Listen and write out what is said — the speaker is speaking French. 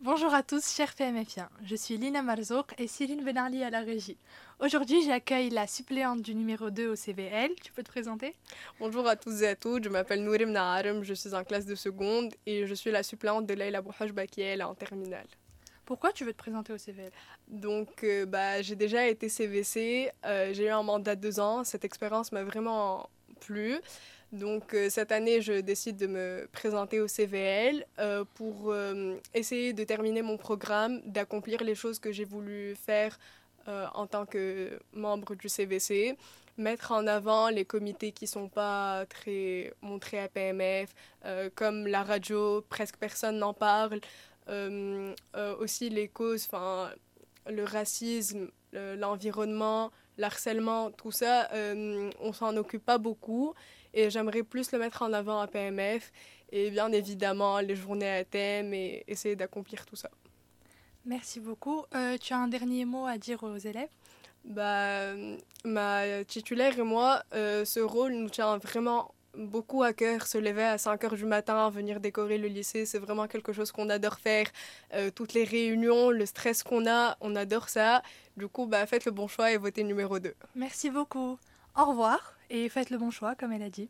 Bonjour à tous, chers PMFiens. Je suis Lina Marzouk et Cyril Benarli à la régie. Aujourd'hui, j'accueille la suppléante du numéro 2 au CVL. Tu peux te présenter? Bonjour à tous et à toutes, je m'appelle Nourim Naharem, je suis en classe de seconde et je suis la suppléante de Leila Bouhajba qui est en terminale. Pourquoi tu veux te présenter au CVL Donc, euh, bah, j'ai déjà été CVC, euh, j'ai eu un mandat de deux ans, cette expérience m'a vraiment plu. Donc euh, cette année, je décide de me présenter au CVL euh, pour euh, essayer de terminer mon programme, d'accomplir les choses que j'ai voulu faire en tant que membre du CVC, mettre en avant les comités qui ne sont pas très montrés à PMF, comme la radio, presque personne n'en parle, aussi les causes, enfin le racisme, l'environnement, l'harcèlement, tout ça, on s'en occupe pas beaucoup et j'aimerais plus le mettre en avant à PMF et bien évidemment les journées à thème et essayer d'accomplir tout ça. Merci beaucoup. Euh, tu as un dernier mot à dire aux élèves? Bah, Ma titulaire et moi, euh, ce rôle nous tient vraiment beaucoup à cœur. Se lever à 5 heures du matin, venir décorer le lycée, c'est vraiment quelque chose qu'on adore faire. Euh, toutes les réunions, le stress qu'on a, on adore ça. Du coup, bah, faites le bon choix et votez numéro 2. Merci beaucoup. Au revoir et faites le bon choix, comme elle a dit.